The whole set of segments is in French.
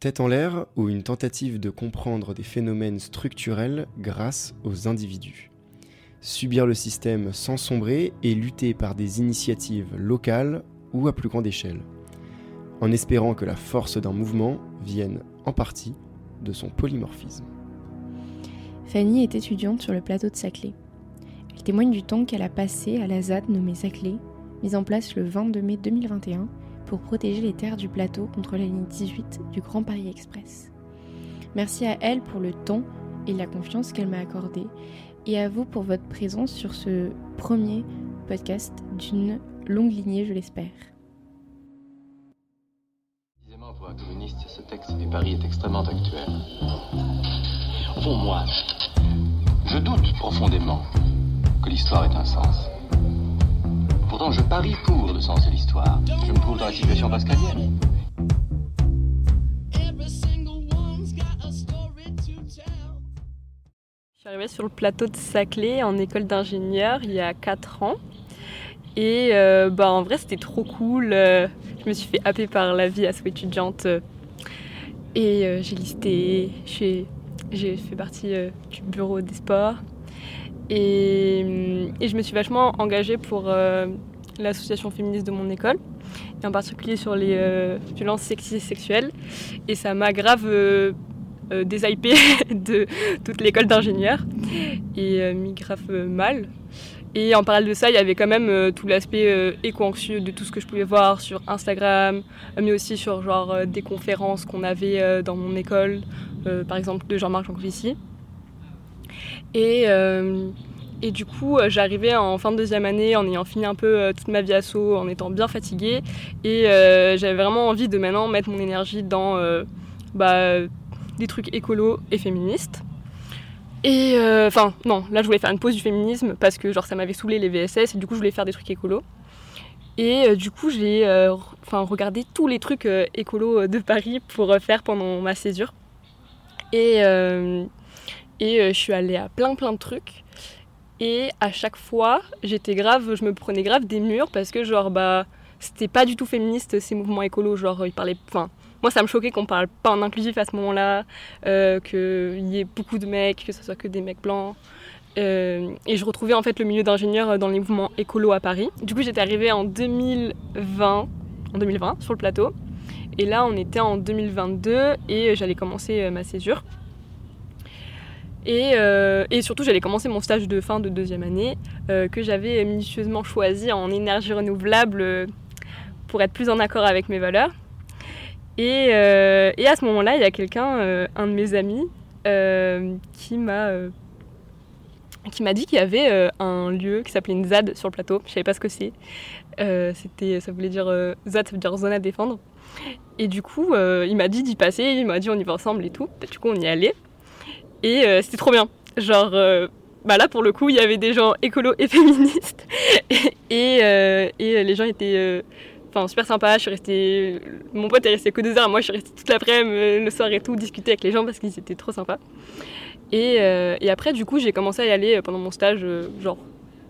Tête en l'air ou une tentative de comprendre des phénomènes structurels grâce aux individus. Subir le système sans sombrer et lutter par des initiatives locales ou à plus grande échelle, en espérant que la force d'un mouvement vienne en partie de son polymorphisme. Fanny est étudiante sur le plateau de Saclay. Elle témoigne du temps qu'elle a passé à la ZAD nommée Saclay, mise en place le 22 mai 2021 pour protéger les terres du plateau contre la ligne 18 du Grand Paris Express. Merci à elle pour le temps et la confiance qu'elle m'a accordée et à vous pour votre présence sur ce premier podcast d'une longue lignée, je l'espère. Précisément pour un communiste, ce texte du Paris est extrêmement actuel. Fond, moi, je doute profondément que l'histoire ait un sens. Je parie pour le sens de l'histoire. Je me trouve dans la situation pascalienne. Je suis arrivée sur le plateau de Saclay en école d'ingénieur il y a 4 ans. Et euh, bah, en vrai, c'était trop cool. Euh, je me suis fait happer par la vie asso étudiante. Et euh, j'ai listé, j'ai fait partie du bureau des sports. Et, et, je me suis vachement engagée pour l'association féministe de mon école, et en particulier sur les violences sexistes et sexuelles. Et ça m'a grave euh, désypé de toute l'école d'ingénieurs et mis grave mal. Et en parallèle de ça, il y avait quand même euh, tout l'aspect euh, éco-anxieux de tout ce que je pouvais voir sur Instagram, mais aussi sur genre euh, des conférences qu'on avait dans mon école, par exemple de Jean-Marc Jancovici. Et, et du coup, j'arrivais en fin de deuxième année en ayant fini un peu toute ma vie asso, en étant bien fatiguée. Et j'avais vraiment envie de maintenant mettre mon énergie dans bah, des trucs écolos et féministes. Et euh, enfin, non, là je voulais faire une pause du féminisme parce que genre ça m'avait saoulé les VSS et du coup je voulais faire des trucs écolos. Et euh, du coup j'ai euh, enfin regardé tous les trucs écolos de Paris pour faire pendant ma césure. Et, et je suis allée à plein plein de trucs. Et à chaque fois, j'étais grave, je me prenais grave des murs parce que genre bah c'était pas du tout féministe ces mouvements écolos, genre ils parlaient, enfin moi, ça me choquait qu'on parle pas en inclusif à ce moment-là, euh, qu'il y ait beaucoup de mecs, que ce soit que des mecs blancs. Euh, et je retrouvais en fait le milieu d'ingénieur dans les mouvements écolos à Paris. Du coup, j'étais arrivée en 2020, en 2020 sur le plateau. Et là, on était en 2022 et j'allais commencer euh, ma césure. Et, et, surtout, j'allais commencer mon stage de fin de deuxième année que j'avais minutieusement choisi en énergie renouvelable pour être plus en accord avec mes valeurs. Et, euh, à ce moment-là, il y a quelqu'un, euh, un de mes amis, euh, qui m'a qui m'a dit qu'il y avait un lieu qui s'appelait une ZAD sur le plateau. Je savais pas ce que c'est. c'était, ça voulait dire ZAD, ça veut dire zone à défendre. Et du coup, il m'a dit d'y passer. Il m'a dit on y va ensemble et tout. Du coup, on y allait. Et c'était trop bien. Genre, bah là pour le coup, il y avait des gens écolos et féministes. et, et les gens étaient Enfin, super sympa, je suis restée... Mon pote est resté que deux heures, moi je suis restée toute l'après-midi, euh, le soir et tout, discuter avec les gens parce qu'ils étaient trop sympas. Et, euh, et après, du coup, j'ai commencé à y aller euh, pendant mon stage, genre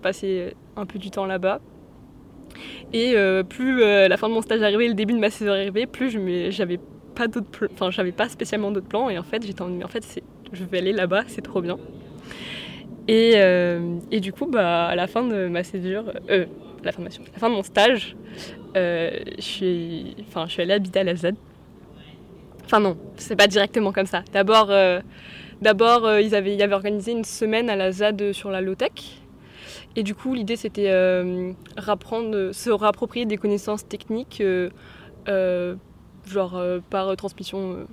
passer un peu du temps là-bas. Et plus la fin de mon stage arrivait, le début de ma saison arrivait, plus j'avais pas d'autres enfin j'avais pas spécialement d'autres plans et en fait j'étais en en fait je vais aller là-bas, c'est trop bien. Et, et, du coup, bah, à la fin de ma césure, euh, la fin de, la fin de mon stage, euh, je, suis, enfin, allée habiter à la Z. Enfin non, c'est pas directement comme ça. D'abord, euh, d'abord euh, ils, avaient, ils avaient organisé une semaine à la ZAD sur la low-tech. Et du coup, l'idée, c'était se réapproprier des connaissances techniques, genre par transmission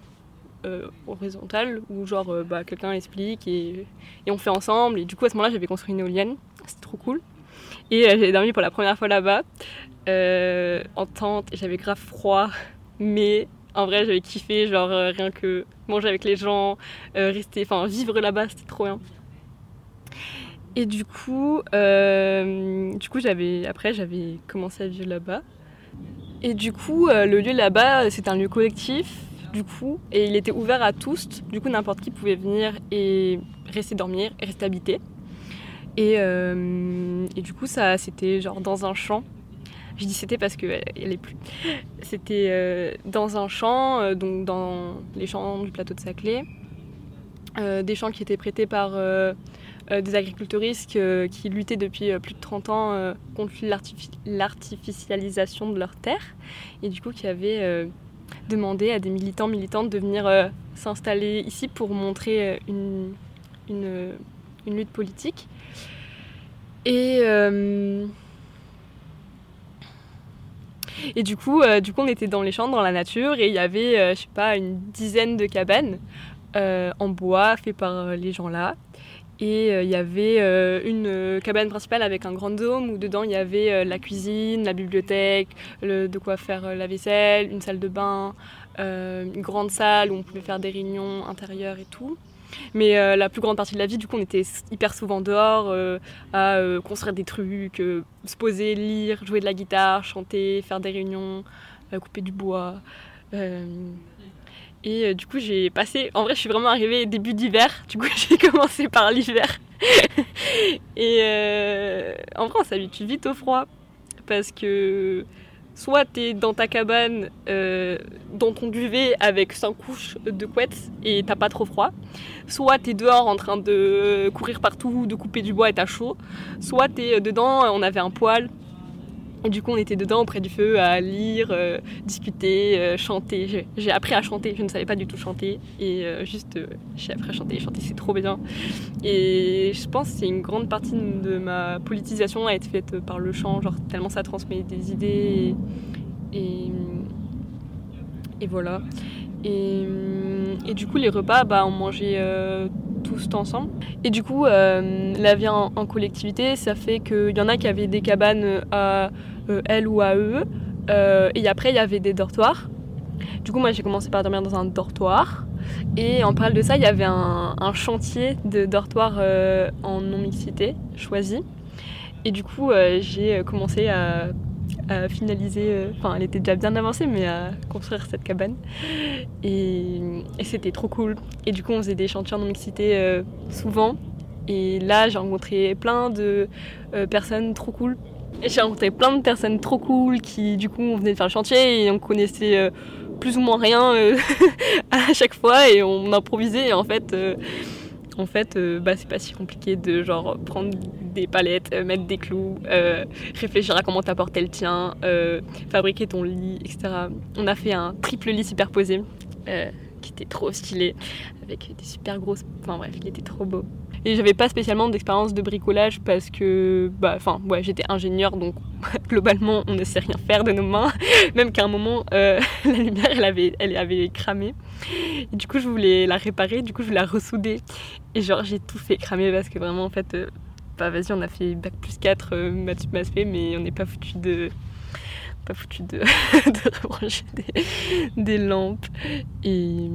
horizontale, où genre bah, quelqu'un explique et, et, on fait ensemble. Et du coup, à ce moment-là, j'avais construit une éolienne. C'était trop cool. Et j'ai dormi pour la première fois là-bas. Euh, en tente, j'avais grave froid, mais en vrai j'avais kiffé, genre euh, rien que manger avec les gens, euh, rester, enfin vivre là-bas, c'était trop bien. Et du coup, du coup j'avais, après j'avais commencé à vivre là-bas. Et du coup, le lieu là-bas, c'est un lieu collectif, du coup, et il était ouvert à tous. Du coup, n'importe qui pouvait venir et rester dormir et rester habiter. Et, et du coup, ça, c'était genre dans un champ Je dis c'était parce qu'elle est plus. C'était dans un champ, donc dans les champs du plateau de Saclay. des champs qui étaient prêtés par des agriculteuristes qui luttaient depuis plus de 30 ans contre l'artificialisation de leurs terres. Et du coup, qui avaient demandé à des militants, militantes de venir s'installer ici pour montrer une, une, une lutte politique. Et, euh, du coup, euh, du coup, on était dans les champs, dans la nature, et il y avait, euh, je sais pas, une dizaine de cabanes en bois fait par les gens là. Et il y avait une cabane principale avec un grand dôme où dedans il y avait la cuisine, la bibliothèque, de quoi faire la vaisselle, une salle de bain, une grande salle où on pouvait faire des réunions intérieures et tout. Mais euh, la plus grande partie de la vie, du coup, on était hyper souvent dehors euh, à euh, construire des trucs, se poser, lire, jouer de la guitare, chanter, faire des réunions, couper du bois. Et du coup, j'ai passé. En vrai, je suis vraiment arrivée début d'hiver. Du coup, j'ai commencé par l'hiver. et en vrai, on s'habitue vite au froid. Parce que soit tu es dans ta cabane, euh, dans ton duvet avec 5 couches de couettes et t'as pas trop froid, soit tu es dehors en train de courir partout, de couper du bois et t'as chaud, soit tu es dedans, on avait un poêle du coup, on était dedans auprès du feu à lire, euh, discuter, euh, chanter. J'ai appris à chanter, je ne savais pas du tout chanter. Et euh, juste, j'ai appris à chanter. Chanter, c'est trop bien. Et je pense que c'est une grande partie de ma politisation à être faite par le chant, genre tellement ça transmet des idées. Et, voilà. Et, et, du coup, les repas, bah, on mangeait tous ensemble. Et du coup, la vie en, en collectivité, ça fait qu'il y en a qui avaient des cabanes à euh, elle ou eux. Euh, et après, il y avait des dortoirs. Du coup, moi, j'ai commencé par dormir dans un dortoir. Et en parallèle de ça, il y avait un, chantier de dortoir euh, en non-mixité choisi. Et du coup, j'ai commencé à, finaliser, enfin, elle était déjà bien avancée, mais à construire cette cabane. Et, et c'était trop cool. Et du coup, on faisait des chantiers en non-mixité souvent. Et là, j'ai rencontré plein de personnes trop cool j'ai rencontré plein de personnes trop cool qui, du coup, on venait de faire le chantier et on connaissait euh, plus ou moins rien euh, à chaque fois et on improvisait. Et en fait, euh, en fait bah, c'est pas si compliqué de genre prendre des palettes, mettre des clous, réfléchir à comment t'apporter le tien, fabriquer ton lit, etc. On a fait un triple lit superposé qui était trop stylé avec des super grosses. Enfin bref, il était trop beau. Et j'avais pas spécialement d'expérience de bricolage parce que, bah, enfin, ouais, j'étais ingénieur donc globalement on ne sait rien faire de nos mains. Même qu'à un moment, euh, la lumière elle avait, elle avait cramé. Et du coup, je voulais la réparer, du coup, je voulais la ressouder. Et genre, j'ai tout fait cramer parce que vraiment, en fait, euh, bah, vas-y, on a fait bac plus 4 euh, maths mais on n'est pas foutu de pas foutu de, de rebrancher des, des, lampes. Et,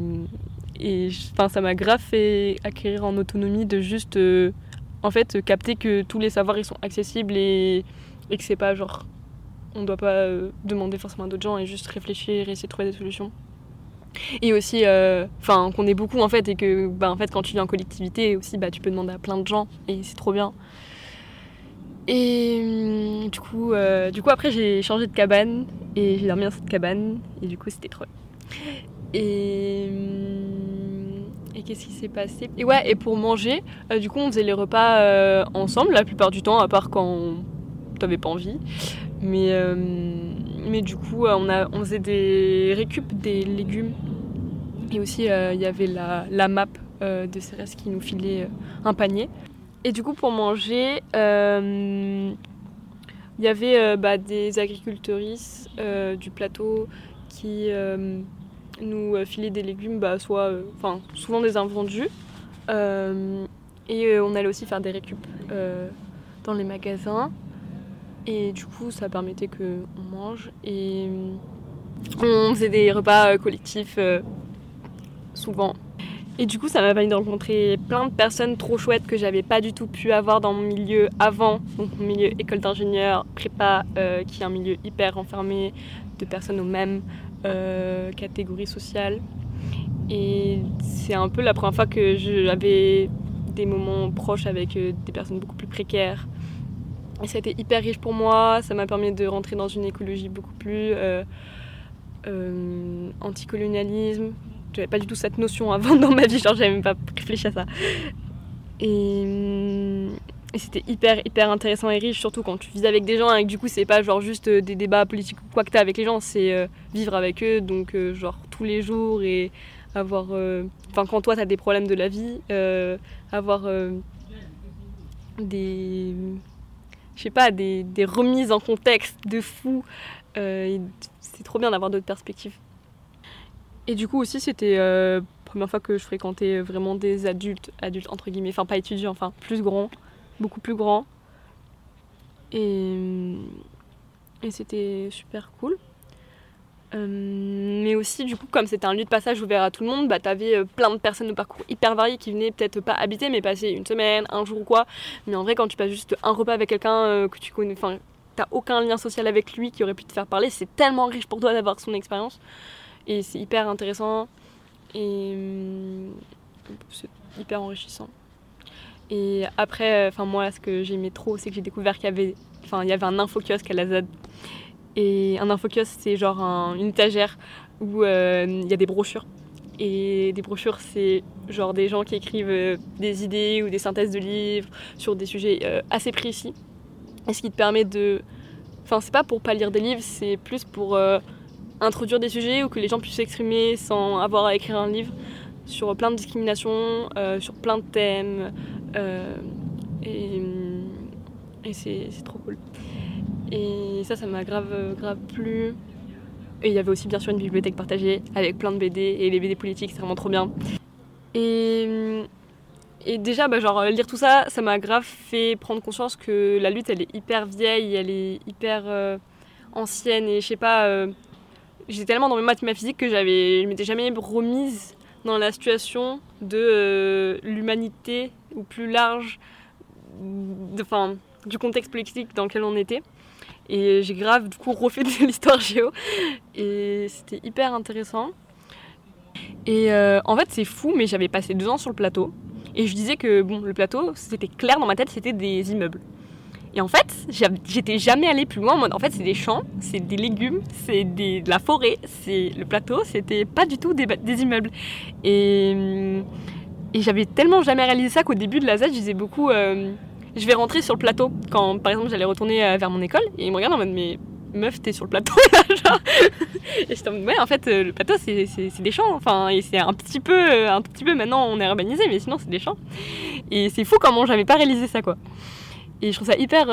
et ça m'a grave fait acquérir en autonomie de juste euh, en fait capter que tous les savoirs ils sont accessibles et, et que c'est pas genre on doit pas euh, demander forcément à d'autres gens et juste réfléchir et essayer de trouver des solutions. Et aussi euh, enfin qu'on est beaucoup en fait et que bah, en fait quand tu vis en collectivité aussi bah tu peux demander à plein de gens et c'est trop bien. Et hum, du coup du coup après j'ai changé de cabane et j'ai dormi dans cette cabane et du coup c'était trop et hum, qu'est-ce qui s'est passé? Et ouais, et pour manger, euh, du coup, on faisait les repas euh, ensemble la plupart du temps, à part quand t'avais pas envie. Mais, euh, mais du coup, on, a, on faisait des récup des légumes. Et aussi, il y avait la, la map de Cérès qui nous filait un panier. Et du coup, pour manger, il y avait bah, des agricultrices du plateau qui nous euh, filer des légumes, bah, soit, euh, souvent des invendus. Euh, et on allait aussi faire des récup dans les magasins. Et du coup, ça permettait qu'on mange. Et on faisait des repas collectifs souvent. Et du coup, ça m'a permis de rencontrer plein de personnes trop chouettes que j'avais pas du tout pu avoir dans mon milieu avant. Donc, mon milieu école d'ingénieur, prépa, qui est un milieu hyper enfermé, de personnes au même euh, catégorie sociale. Et c'est un peu la première fois que j'avais des moments proches avec euh, des personnes beaucoup plus précaires Et ça a été hyper riche pour moi, ça m'a permis de rentrer dans une écologie beaucoup plus euh, euh, anticolonialisme. J'avais pas du tout cette notion avant dans ma vie, genre j'avais même pas réfléchi à ça. Et, hum, et c'était hyper hyper intéressant et riche, surtout quand tu vis avec des gens et que du coup c'est pas genre juste euh, des débats politiques ou quoi que t'as avec les gens, c'est euh, vivre avec eux, donc euh, genre tous les jours et avoir... Enfin quand toi t'as des problèmes de la vie, avoir des... Je sais pas, des, des remises en contexte de fou. C'est trop bien d'avoir d'autres perspectives. Et du coup aussi c'était première fois que je fréquentais vraiment des adultes, adultes entre guillemets, enfin pas étudiants, enfin plus grands, beaucoup plus grands. Et, et c'était super cool. Euh, mais aussi du coup comme c'était un lieu de passage ouvert à tout le monde, bah t'avais euh, plein de personnes de parcours hyper variés qui venaient peut-être pas habiter mais passer une semaine, un jour ou quoi. Mais en vrai quand tu passes juste un repas avec quelqu'un euh, que tu connais, enfin t'as aucun lien social avec lui qui aurait pu te faire parler, c'est tellement riche pour toi d'avoir son expérience. Et c'est hyper intéressant. Et c'est hyper enrichissant. Et après, enfin moi, ce que j'aimais trop, c'est que j'ai découvert qu'il y avait, enfin il y avait un infokiosque à la ZAD. Et un infokiosque, c'est genre un- une étagère où euh, il y a des brochures. Et des brochures, c'est genre des gens qui écrivent euh, des idées ou des synthèses de livres sur des sujets euh, assez précis. Et ce qui te permet de, enfin c'est pas pour pas lire des livres, c'est plus pour euh, introduire des sujets ou que les gens puissent s'exprimer sans avoir à écrire un livre sur plein de discriminations, euh, sur plein de thèmes. Euh, et et c'est trop cool. Et ça, ça m'a grave, grave plu. Et il y avait aussi bien sûr une bibliothèque partagée avec plein de BD et les BD politiques, c'est vraiment trop bien. Et, et déjà, bah, genre, lire tout ça, ça m'a grave fait prendre conscience que la lutte, elle est hyper vieille, elle est hyper euh, ancienne et je sais pas. euh, J'étais tellement dans mes maths et ma physique que j'avais, je m'étais jamais remise dans la situation de l'humanité ou plus large, du contexte politique dans lequel on était. Et j'ai grave du coup refait de l'histoire géo et c'était hyper intéressant. Et euh, en fait c'est fou mais j'avais passé deux ans sur le plateau et je disais que bon le plateau c'était clair dans ma tête c'était des immeubles. Et en fait j'étais jamais allée plus loin en fait c'est des champs, c'est des légumes, c'est de la forêt, c'est le plateau c'était pas du tout des, des immeubles. Et, hum, et j'avais tellement jamais réalisé ça qu'au début de la Z je disais beaucoup euh, je vais rentrer sur le plateau quand par exemple j'allais retourner euh, vers mon école. Et ils me regardent en mode mais meuf t'es sur le plateau là genre. Et j'étais en mode ouais en fait euh, le plateau c'est, c'est, c'est des champs. Enfin et c'est un petit peu un petit peu maintenant on est urbanisé mais sinon c'est des champs. Et c'est fou comment j'avais pas réalisé ça quoi. Et je trouve ça hyper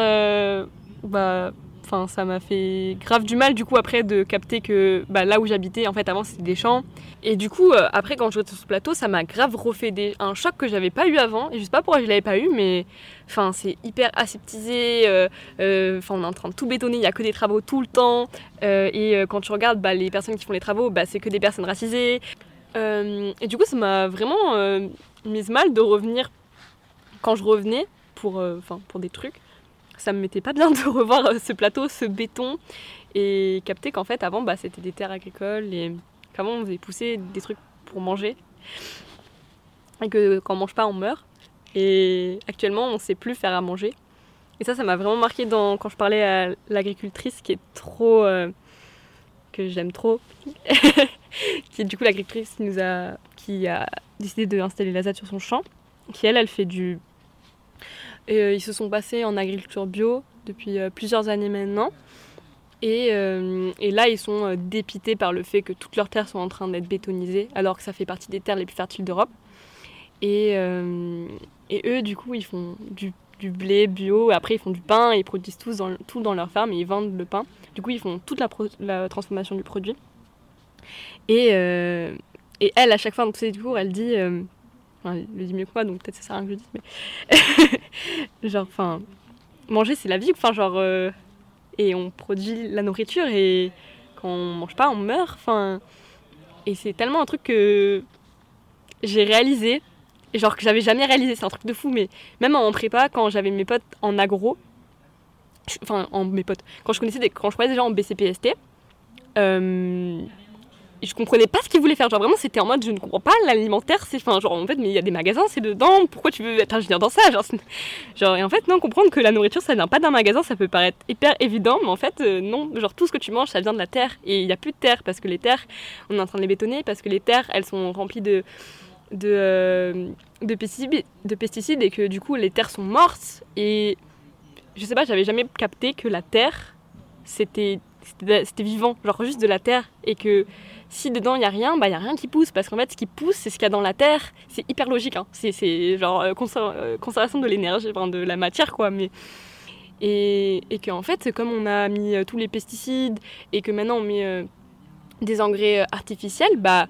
bah enfin ça m'a fait grave du mal du coup après de capter que bah, là où j'habitais en fait avant c'était des champs et du coup euh, après quand je suis sur ce plateau ça m'a grave refait un choc que j'avais pas eu avant et je sais pas pourquoi je l'avais pas eu mais Enfin, c'est hyper aseptisé. euh, euh, Enfin, on est en train de tout bétonner. Il y a que des travaux tout le temps. et quand tu regardes bah, les personnes qui font les travaux, bah, c'est que des personnes racisées. Et du coup, ça m'a vraiment mise mal de revenir quand je revenais pour, enfin, pour des trucs. Ça me mettait pas bien de revoir euh, ce plateau, ce béton et capter qu'en fait, avant, bah, c'était des terres agricoles et qu'avant, on faisait pousser des trucs pour manger. Et que quand on mange pas, on meurt. Et actuellement, on sait plus faire à manger. Et ça, ça m'a vraiment marqué dans, quand je parlais à l'agricultrice qui est trop. euh, que j'aime trop. qui est du coup l'agricultrice qui, nous a, qui a décidé d'installer la ZAD sur son champ. Qui elle, elle fait du. Euh, ils se sont passés en agriculture bio depuis euh, plusieurs années maintenant. Et, euh, et là, ils sont dépités par le fait que toutes leurs terres sont en train d'être bétonisées, alors que ça fait partie des terres les plus fertiles d'Europe. Et, et eux, du coup, ils font du, du blé bio, après ils font du pain, ils produisent tous dans, tout dans leur ferme, ils vendent le pain. Du coup, ils font toute la, transformation du produit. Et, et elle, à chaque fois dans tous ses discours, elle dit, enfin, le dit mieux que moi, donc peut-être ça sert à rien que je le dise, mais genre, enfin, manger c'est la vie, enfin, genre, euh, et on produit la nourriture, et quand on mange pas, on meurt, enfin, et c'est tellement un truc que j'ai réalisé, genre que j'avais jamais réalisé, c'est un truc de fou, mais même en prépa, quand j'avais mes potes en agro, enfin en mes potes, quand je connaissais des, quand je connaissais des gens en BCPST, euh, je comprenais pas ce qu'ils voulaient faire. Genre vraiment, c'était en mode, je ne comprends pas l'alimentaire. C'est, enfin, genre en fait, mais il y a des magasins, c'est dedans. Pourquoi tu veux être ingénieur dans ça genre, genre, et en fait, non, comprendre que la nourriture, ça vient pas d'un magasin, ça peut paraître hyper évident, mais en fait, euh, non. Genre tout ce que tu manges, ça vient de la terre. Et il y a plus de terre parce que les terres, on est en train de les bétonner parce que les terres, elles sont remplies de de, euh, de, pesticides, de pesticides et que du coup les terres sont mortes et je sais pas, j'avais jamais capté que la terre c'était c'était vivant, genre juste de la terre et que si dedans il y a rien, bah il y a rien qui pousse parce qu'en fait ce qui pousse c'est ce qu'il y a dans la terre, c'est hyper logique hein. c'est genre euh, euh, conservation de l'énergie, de la matière quoi mais et, et qu'en fait comme on a mis euh, tous les pesticides et que maintenant on met des engrais artificiels, bah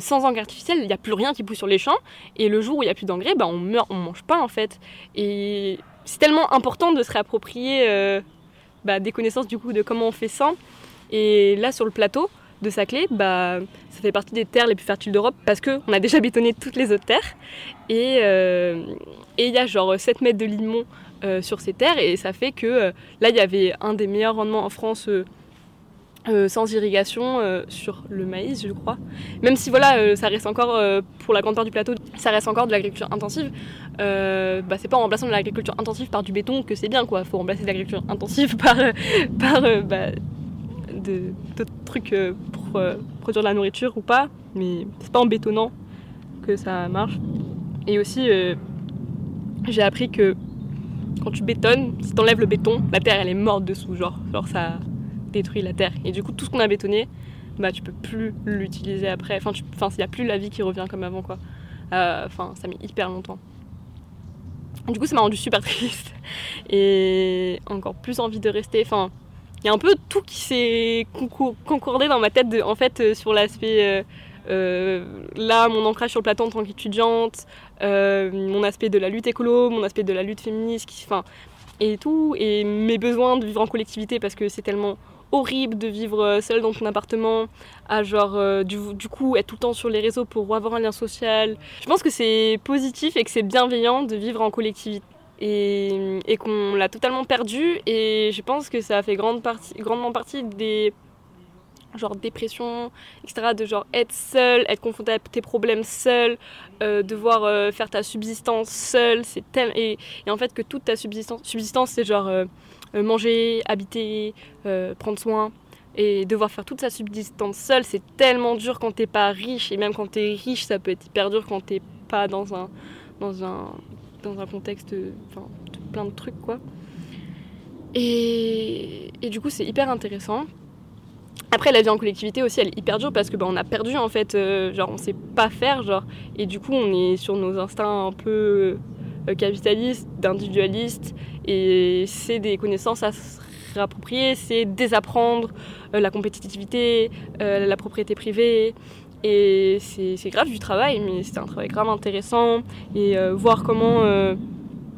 sans engrais artificiels, il n'y a plus rien qui pousse sur les champs. Et le jour où il n'y a plus d'engrais, bah, on meurt, on mange pas en fait. Et c'est tellement important de se réapproprier bah, des connaissances du coup de comment on fait ça. Et là sur le plateau, de Saclay, bah, ça fait partie des terres les plus fertiles d'Europe parce qu'on a déjà bétonné toutes les autres terres. Euh, et il y a genre 7 mètres de limon euh, sur ces terres et ça fait que euh, là il y avait un des meilleurs rendements en France sans irrigation sur le maïs je crois. Même si voilà ça reste encore pour la grandeur du plateau ça reste encore de l'agriculture intensive. bah, c'est pas en remplaçant de l'agriculture intensive par du béton que c'est bien quoi. Faut remplacer l'agriculture intensive par, par bah, d'autres trucs euh, pour euh, produire de la nourriture ou pas, mais c'est pas en bétonnant que ça marche. Et aussi, euh, j'ai appris que quand tu bétonnes, si t'enlèves le béton, la terre elle est morte dessous, genre, genre ça détruit la terre. Et du coup, tout ce qu'on a bétonné, bah tu peux plus l'utiliser après. Enfin, il n'y a plus la vie qui revient comme avant, quoi. Enfin, ça met hyper longtemps. Du coup, ça m'a rendu super triste et encore plus envie de rester. Enfin, il y a un peu tout qui s'est concordé dans ma tête, en fait, euh, sur l'aspect. Euh, euh, là, mon ancrage sur le plateau en tant qu'étudiante, mon aspect de la lutte écolo, mon aspect de la lutte féministe, qui, et tout, et mes besoins de vivre en collectivité parce que c'est tellement horrible de vivre seul dans ton appartement, à genre du, du, coup être tout le temps sur les réseaux pour avoir un lien social. Je pense que c'est positif et que c'est bienveillant de vivre en collectivité et, qu'on l'a totalement perdu. Et je pense que ça a fait grande partie, grandement partie des genre dépression, etc. De genre être seul, être confronté à tes problèmes seul, euh, devoir euh, faire ta subsistance seul. C'est tel et, en fait que toute ta subsistance, subsistance c'est genre euh, manger, habiter, prendre soin. Et devoir faire toute sa subsistance seul, c'est tellement dur quand t'es pas riche. Et même quand t'es riche, ça peut être hyper dur quand t'es pas dans un, dans un dans un contexte plein de trucs quoi. Et, et du coup c'est hyper intéressant. Après la vie en collectivité aussi elle est hyper dure parce que bah, on a perdu en fait, euh, genre on sait pas faire genre et du coup on est sur nos instincts un peu euh, capitalistes, d'individualistes et c'est des connaissances à se réapproprier, c'est désapprendre euh, la compétitivité, la propriété privée, et c'est grave du travail, mais c'est un travail grave intéressant. Et euh, voir comment. Euh,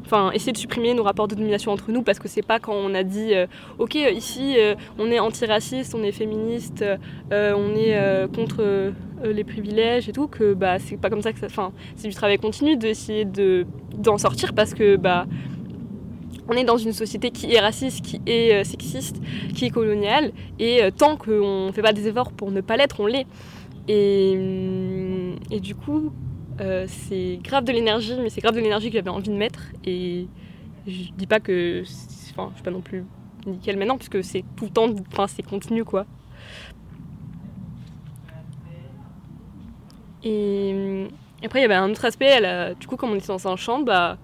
enfin, essayer de supprimer nos rapports de domination entre nous, parce que c'est pas quand on a dit euh, Ok, ici, on est antiraciste, on est féministe, on est contre les privilèges et tout, que bah, c'est pas comme ça que ça. Enfin, c'est du travail continu d'essayer d'en sortir, parce que. Bah, on est dans une société qui est raciste, qui est sexiste, qui est coloniale, et tant qu'on fait pas des efforts pour ne pas l'être, on l'est. Et, et du coup, euh, c'est grave de l'énergie, mais c'est grave de l'énergie que j'avais envie de mettre. Et je dis pas que. Enfin, je suis pas non plus nickel maintenant, puisque c'est tout le temps. Enfin, c'est continu, quoi. Et après, il y avait un autre aspect. du coup, comme on était dans un champ, bah,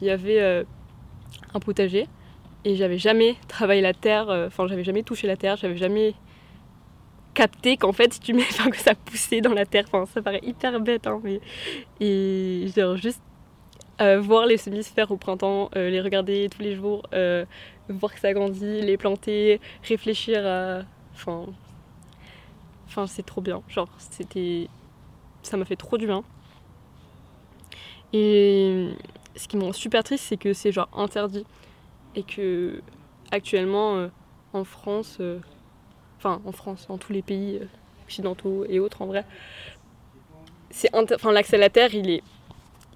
il y avait euh, un potager. Et j'avais jamais travaillé la terre, euh, enfin, j'avais jamais touché la terre, j'avais jamais capter qu'en fait si tu mets enfin, que ça poussait dans la terre enfin ça paraît hyper bête hein, mais et genre juste euh, voir les semis se faire au printemps euh, les regarder tous les jours euh, voir que ça grandit les planter réfléchir à enfin enfin c'est trop bien. Genre c'était ça m'a fait trop du bien. Et ce qui me rend super triste c'est que c'est genre interdit et que actuellement en France enfin en France, dans tous les pays euh, occidentaux et autres en vrai, c'est enfin l'accès à la terre, il est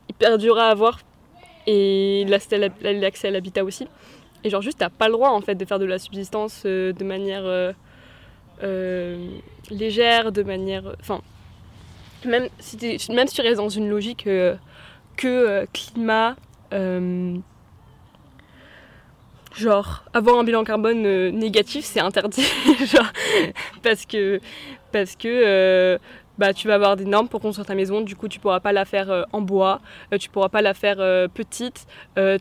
hyper dur à avoir et l'accès à l'habitat aussi. Et genre juste t'as pas le droit en fait de faire de la subsistance euh, de manière euh, légère, de manière. Enfin, même si, même si tu restes dans une logique que climat. Genre, avoir un bilan carbone euh, négatif, c'est interdit. genre, parce que. Euh, bah, tu vas avoir des normes pour construire ta maison, du coup tu pourras pas la faire euh, en bois, tu pourras pas la faire petite,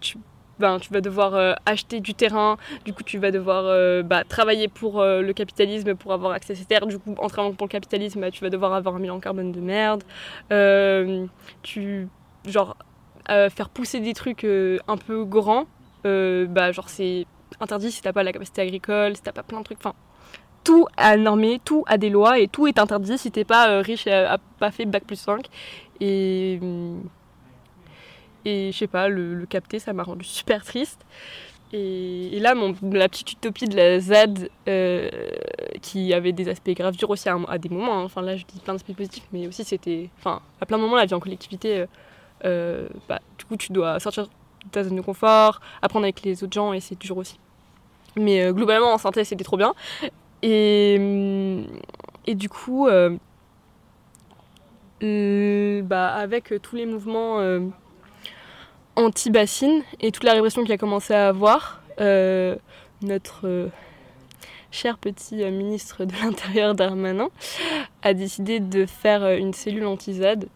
tu, ben, tu vas devoir acheter du terrain, du coup tu vas devoir bah, travailler pour le capitalisme pour avoir accès à ces terres, du coup en travaillant pour le capitalisme bah, tu vas devoir avoir un bilan carbone de merde, tu genre faire pousser des trucs un peu grands, bah genre c'est interdit si t'as pas la capacité agricole, si t'as pas plein de trucs, enfin tout a normé, tout a des lois et tout est interdit si t'es pas euh, riche et a, pas fait bac plus 5 et hum, et je sais pas, le, le capter, ça m'a rendu super triste. Et, là, mon, la petite utopie de la ZAD, euh, qui avait des aspects graves durs aussi à, des moments, hein. enfin là je dis plein d'aspects positifs, mais aussi c'était. Enfin, à plein de moments, la vie en collectivité, euh, euh, bah, du coup, tu dois sortir ta zone de confort, apprendre avec les autres gens, et c'est dur aussi. Mais euh, globalement, en synthèse, c'était trop bien. Et, hum, et du coup, euh, euh, bah, avec tous les mouvements. anti-bassine et toute la répression qu'il a commencé à avoir, notre cher petit ministre de l'Intérieur Darmanin a décidé de faire une cellule anti-ZAD.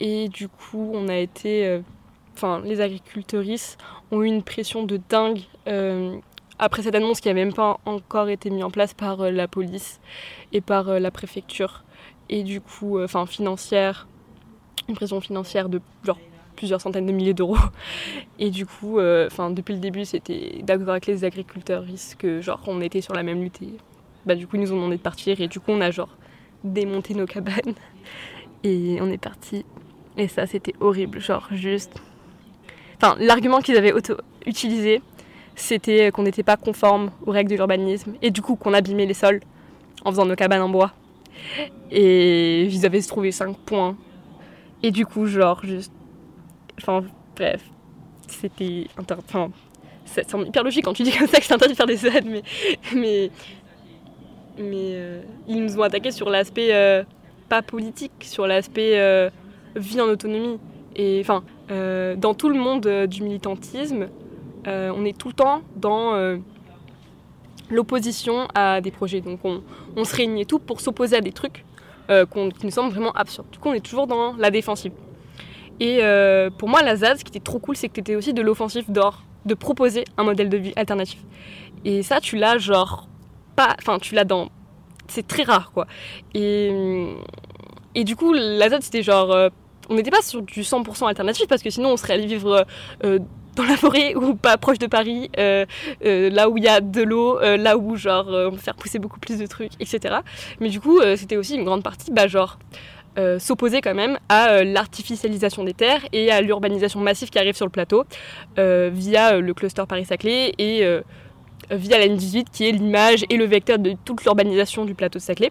Et du coup, on a été. euh, Enfin, les agriculteuristes ont eu une pression de dingue euh, après cette annonce qui n'a même pas encore été mise en place par euh, la police et par la préfecture. Et du coup, enfin, financière, une pression financière de genre plusieurs centaines de milliers d'euros. Et du coup, enfin depuis le début, c'était d'accord avec les agriculteurs que genre on était sur la même lutte. Et, bah du coup, ils nous ont demandé de partir et du coup, on a genre démonté nos cabanes et on est parti. Et ça, c'était horrible, genre juste. Enfin, l'argument qu'ils avaient auto utilisé, c'était qu'on n'était pas conforme aux règles de l'urbanisme et du coup qu'on abîmait les sols en faisant nos cabanes en bois. Et ils avaient trouvé 5 points et du coup, genre, juste. Enfin, bref. C'était. inter- Enfin, ça semble hyper logique quand tu dis comme ça que c'est interdit de faire des ZAD, mais. Mais. Mais. euh, ils nous ont attaqué sur l'aspect. euh, pas politique, sur l'aspect euh, vie en autonomie. Et enfin, euh, dans tout le monde euh, du militantisme, euh, on est tout le temps dans. l'opposition à des projets. Donc on, on se réunit et tout pour s'opposer à des trucs qu'on- qui nous semblent vraiment absurdes. Du coup, on est toujours dans la défensive. Et pour moi, la ZAD, ce qui était trop cool, c'est que tu étais aussi de l'offensif d'or, de proposer un modèle de vie alternatif. Et ça, tu l'as genre pas. Enfin, tu l'as dans. C'est très rare, quoi. Et, et du coup, la ZAD, c'était genre. Euh, on n'était pas sur du 100% alternatif parce que sinon, on serait allé vivre. euh, dans la forêt ou pas proche de Paris, euh, euh, là où il y a de l'eau, euh, là où genre euh, on peut faire pousser beaucoup plus de trucs, etc. Mais du coup, euh, c'était aussi une grande partie, bah, genre euh, s'opposer quand même à euh, l'artificialisation des terres et à l'urbanisation massive qui arrive sur le plateau euh, via euh, le cluster Paris-Saclay et euh, via la ligne 18 qui est l'image et le vecteur de toute l'urbanisation du plateau de Saclay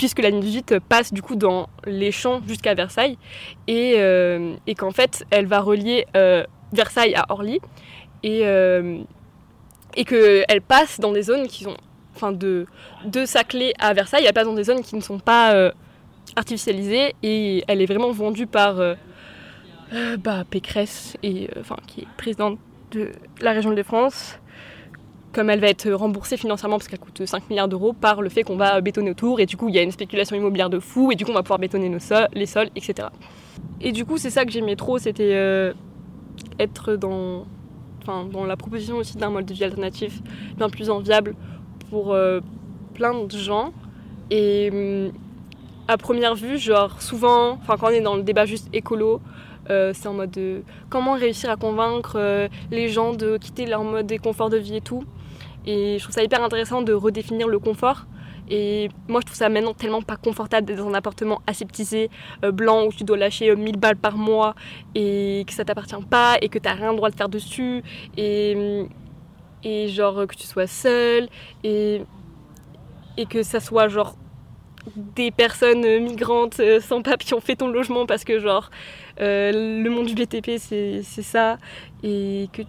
puisque la ligne 18 passe du coup dans les champs jusqu'à Versailles. Et, euh, qu'en fait elle va relier euh, Versailles à Orly. Et, euh, qu'elle passe dans des zones qui sont enfin de, de Saclay à Versailles. Elle passe dans des zones qui ne sont pas artificialisées. Et elle est vraiment vendue par bah, Pécresse et qui est présidente de la région de France comme elle va être remboursée financièrement parce qu'elle coûte 5 milliards d'euros par le fait qu'on va bétonner autour et du coup il y a une spéculation immobilière de fou et du coup on va pouvoir bétonner nos sols, les sols, etc. Et du coup c'est ça que j'aimais trop, c'était euh, être dans, enfin, dans la proposition aussi d'un mode de vie alternatif bien plus enviable pour euh, plein de gens. Et hum, à première vue, genre souvent, enfin quand on est dans le débat juste écolo, euh, c'est en mode de comment réussir à convaincre les gens de quitter leur mode et confort de vie et tout. Et je trouve ça hyper intéressant de redéfinir le confort. Et moi, je trouve ça maintenant tellement pas confortable d'être dans un appartement aseptisé, euh, blanc, où tu dois lâcher euh, 1000 balles par mois et que ça t'appartient pas et que t'as rien droit de faire dessus. Et, et genre que tu sois seul et, et que ça soit genre des personnes euh, migrantes euh, sans papier qui ont fait ton logement parce que genre euh, le monde du BTP c'est ça et que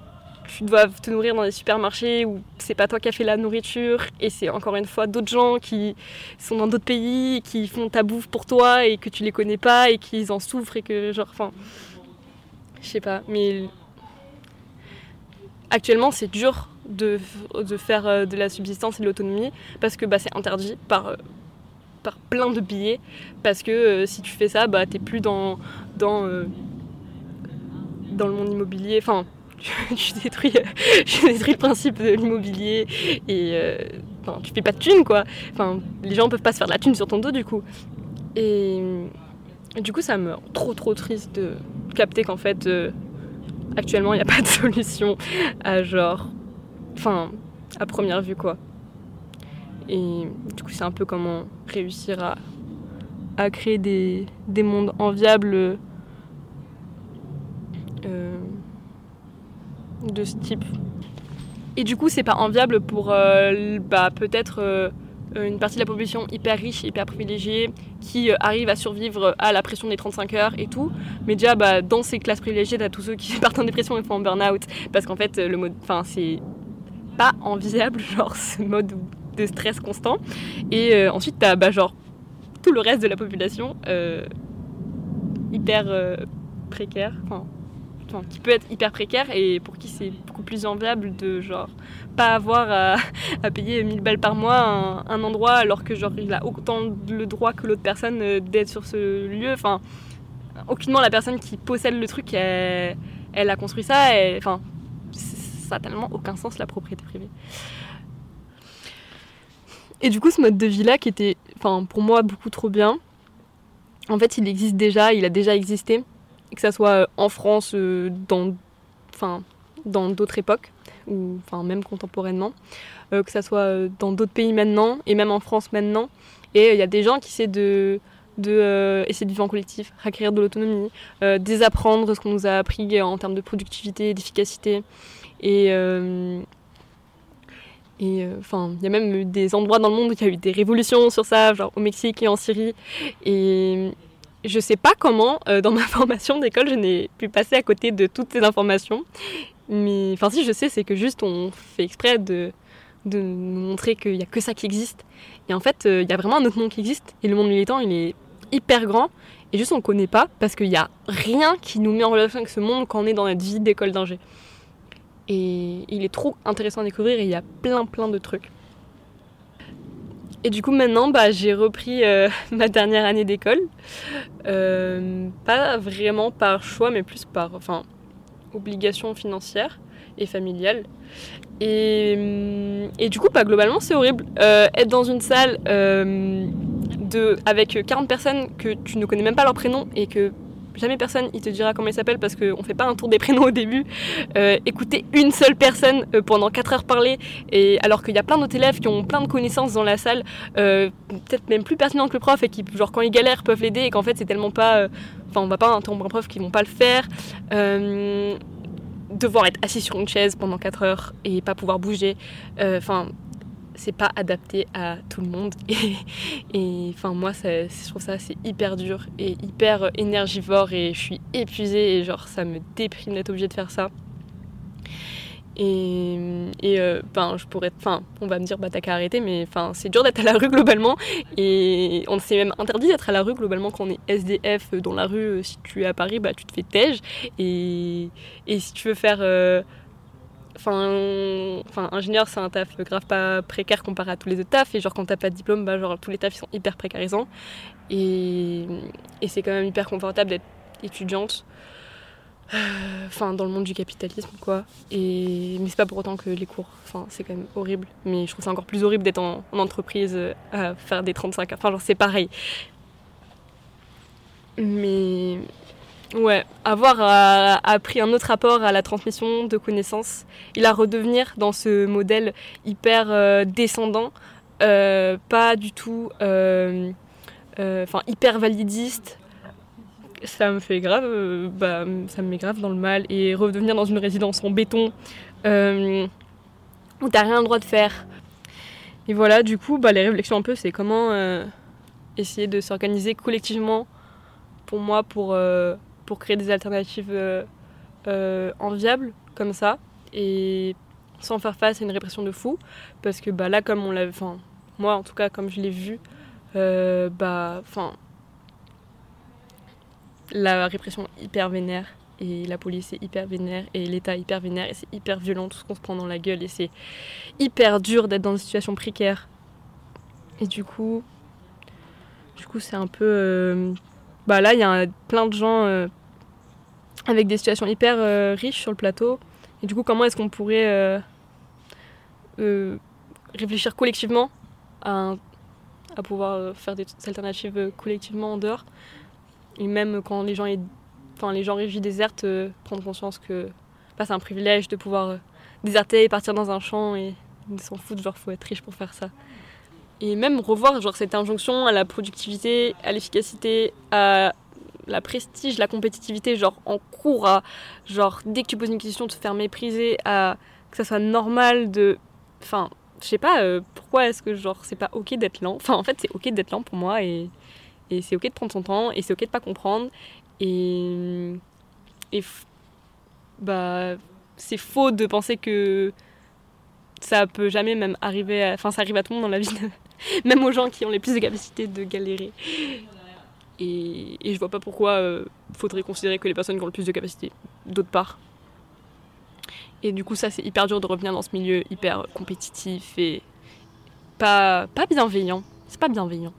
tu dois te nourrir dans des supermarchés où c'est pas toi qui as fait la nourriture et c'est encore une fois d'autres gens qui sont dans d'autres pays qui font ta bouffe pour toi et que tu les connais pas et qu'ils en souffrent et que genre enfin je sais pas mais actuellement c'est dur de, de, faire euh, de la subsistance et de l'autonomie parce que bah, c'est interdit par, euh, par plein de billets parce que euh, si tu fais ça bah t'es plus dans dans dans le monde immobilier enfin tu détruis, le principe de l'immobilier et euh, tu fais pas de thunes quoi. Enfin, les gens peuvent pas se faire de la thune sur ton dos du coup. Et, du coup, ça me rend trop trop triste de capter qu'en fait, euh, actuellement, il n'y a pas de solution à genre. Enfin, à première vue quoi. Et du coup, c'est un peu comment réussir à, à créer des, des mondes enviables. Euh, de ce type. Et du coup, c'est pas enviable pour euh, bah, peut-être euh, une partie de la population hyper riche, hyper privilégiée, qui euh, arrive à survivre à la pression des 35 heures et tout. Mais déjà, bah, dans ces classes privilégiées, t'as tous ceux qui partent en dépression et font en burn-out. Parce qu'en fait, le mode. Enfin, c'est pas enviable, genre, ce mode de stress constant. Et ensuite, t'as, bah, genre, tout le reste de la population hyper précaire. Qui peut être hyper précaire et pour qui c'est beaucoup plus enviable de genre pas avoir à, payer 1000 balles par mois un, endroit alors que genre il a autant le droit que l'autre personne euh, d'être sur ce lieu. Enfin, aucunement la personne qui possède le truc, elle, a construit ça. Et, enfin, ça n'a tellement aucun sens la propriété privée. Et du coup, ce mode de vie là qui était, pour moi beaucoup trop bien. En fait, il existe déjà, il a déjà existé que ça soit euh, en France, euh, dans, enfin, dans d'autres époques, ou enfin, même contemporainement, euh, que ça soit dans d'autres pays maintenant, et même en France maintenant. Et il y a des gens qui essaient de, de essayer de vivre en collectif, acquérir de l'autonomie, désapprendre ce qu'on nous a appris en termes de productivité, d'efficacité. Et et il y a même des endroits dans le monde où il y a eu des révolutions sur ça, genre au Mexique et en Syrie. Et, je sais pas comment, euh, dans ma formation d'école, je n'ai pu passer à côté de toutes ces informations. Mais enfin, si je sais, c'est que juste on fait exprès de, de nous montrer qu'il n'y a que ça qui existe. Et en fait, euh, il y a vraiment un autre monde qui existe. Et le monde militant, il est hyper grand. Et juste, on ne connaît pas parce qu'il n'y a rien qui nous met en relation avec ce monde quand on est dans notre vie d'école d'ingé. Et il est trop intéressant à découvrir et il y a plein, plein de trucs. Et du coup, maintenant, bah, j'ai repris euh, ma dernière année d'école. Euh, pas vraiment par choix, mais plus par enfin, obligation financière et familiale. Et, et du coup, bah, globalement, c'est horrible. Euh, être dans une salle de, avec 40 personnes que tu ne connais même pas leur prénom et que jamais personne il te dira comment il s'appelle parce qu'on fait pas un tour des prénoms au début. Euh, écouter une seule personne euh, pendant 4 heures parler, et alors qu'il y a plein d'autres élèves qui ont plein de connaissances dans la salle, euh, peut-être même plus pertinentes que le prof, et qui, genre, quand ils galèrent, peuvent l'aider, et qu'en fait, c'est tellement pas. Enfin, on va pas interrompre un prof qui vont pas le faire. devoir être assis sur une chaise pendant 4 heures et pas pouvoir bouger. Enfin c'est pas adapté à tout le monde. Et enfin, moi, je trouve ça c'est hyper dur et hyper énergivore et je suis épuisée et genre ça me déprime d'être obligée de faire ça. Et, et euh, je pourrais, enfin, on va me dire, bah t'as qu'à arrêter, mais enfin, c'est dur d'être à la rue globalement. Et on s'est même interdit d'être à la rue globalement quand on est SDF dans la rue. Si tu es à Paris, bah tu te fais tège. Et, et si tu veux faire euh, Enfin, enfin, ingénieur, c'est un taf grave pas précaire comparé à tous les autres tafs. Et genre, quand t'as pas de diplôme, bah, genre, tous les tafs ils sont hyper précarisants. Et, c'est quand même hyper confortable d'être étudiante. Euh, enfin, dans le monde du capitalisme, quoi. Et, mais c'est pas pour autant que les cours, enfin, c'est quand même horrible. Mais je trouve ça encore plus horrible d'être en, en, entreprise euh, à faire des 35 heures. Enfin, genre, c'est pareil. Mais Ouais, avoir euh, appris un autre rapport à la transmission de connaissances et la redevenir dans ce modèle hyper euh, descendant, euh, pas du tout, enfin hyper validiste. Ça me fait grave, bah, ça me met grave dans le mal et redevenir dans une résidence en béton où t'as rien le droit de faire. Et voilà, du coup, bah, les réflexions un peu, c'est comment essayer de s'organiser collectivement pour moi pour pour créer des alternatives euh, euh, enviables comme ça et sans faire face à une répression de fou. Parce que bah, là, comme on l'a enfin, moi en tout cas, comme je l'ai vu, euh, bah, enfin, la répression hyper vénère et la police est hyper vénère et l'État hyper vénère et c'est hyper violent tout ce qu'on se prend dans la gueule et c'est hyper dur d'être dans une situation précaire. Et du coup, du coup c'est un peu, bah là il y a plein de gens euh, avec des situations hyper euh, riches sur le plateau et du coup comment est-ce qu'on pourrait réfléchir collectivement à, pouvoir faire des alternatives collectivement en dehors? Et même quand les gens, enfin, les gens désertent, euh, prendre conscience que bah, c'est un privilège de pouvoir euh, déserter et partir dans un champ et s'en foutent, genre faut être riche pour faire ça. Et même revoir genre cette injonction à la productivité, à l'efficacité, à la prestige, la compétitivité, genre en cours à genre dès que tu poses une question te faire mépriser, à que ça soit normal de, enfin je sais pas euh, pourquoi est-ce que genre c'est pas ok d'être lent? Enfin en fait c'est ok d'être lent pour moi et et c'est ok de prendre son temps, et c'est ok de pas comprendre. Et, et bah, c'est faux de penser que ça peut jamais même arriver, enfin ça arrive à tout le monde dans la vie, même aux gens qui ont les plus de capacités de galérer. Et, et je vois pas pourquoi euh, faudrait considérer que les personnes qui ont le plus de capacités, d'autre part. Et du coup, ça, c'est hyper dur de revenir dans ce milieu hyper compétitif et pas, pas bienveillant. C'est pas bienveillant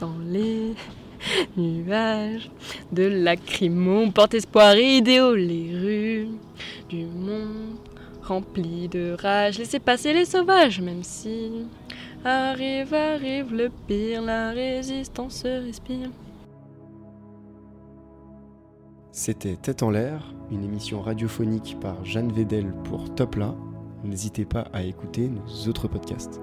dans les nuages de lacrymons porte espoir et idéaux les rues du monde rempli de rage laissez passer les sauvages même si arrive arrive le pire la résistance respire c'était Tête en l'air, une émission radiophonique par Jeanne Vedel pour Topla. N'hésitez pas à écouter nos autres podcasts.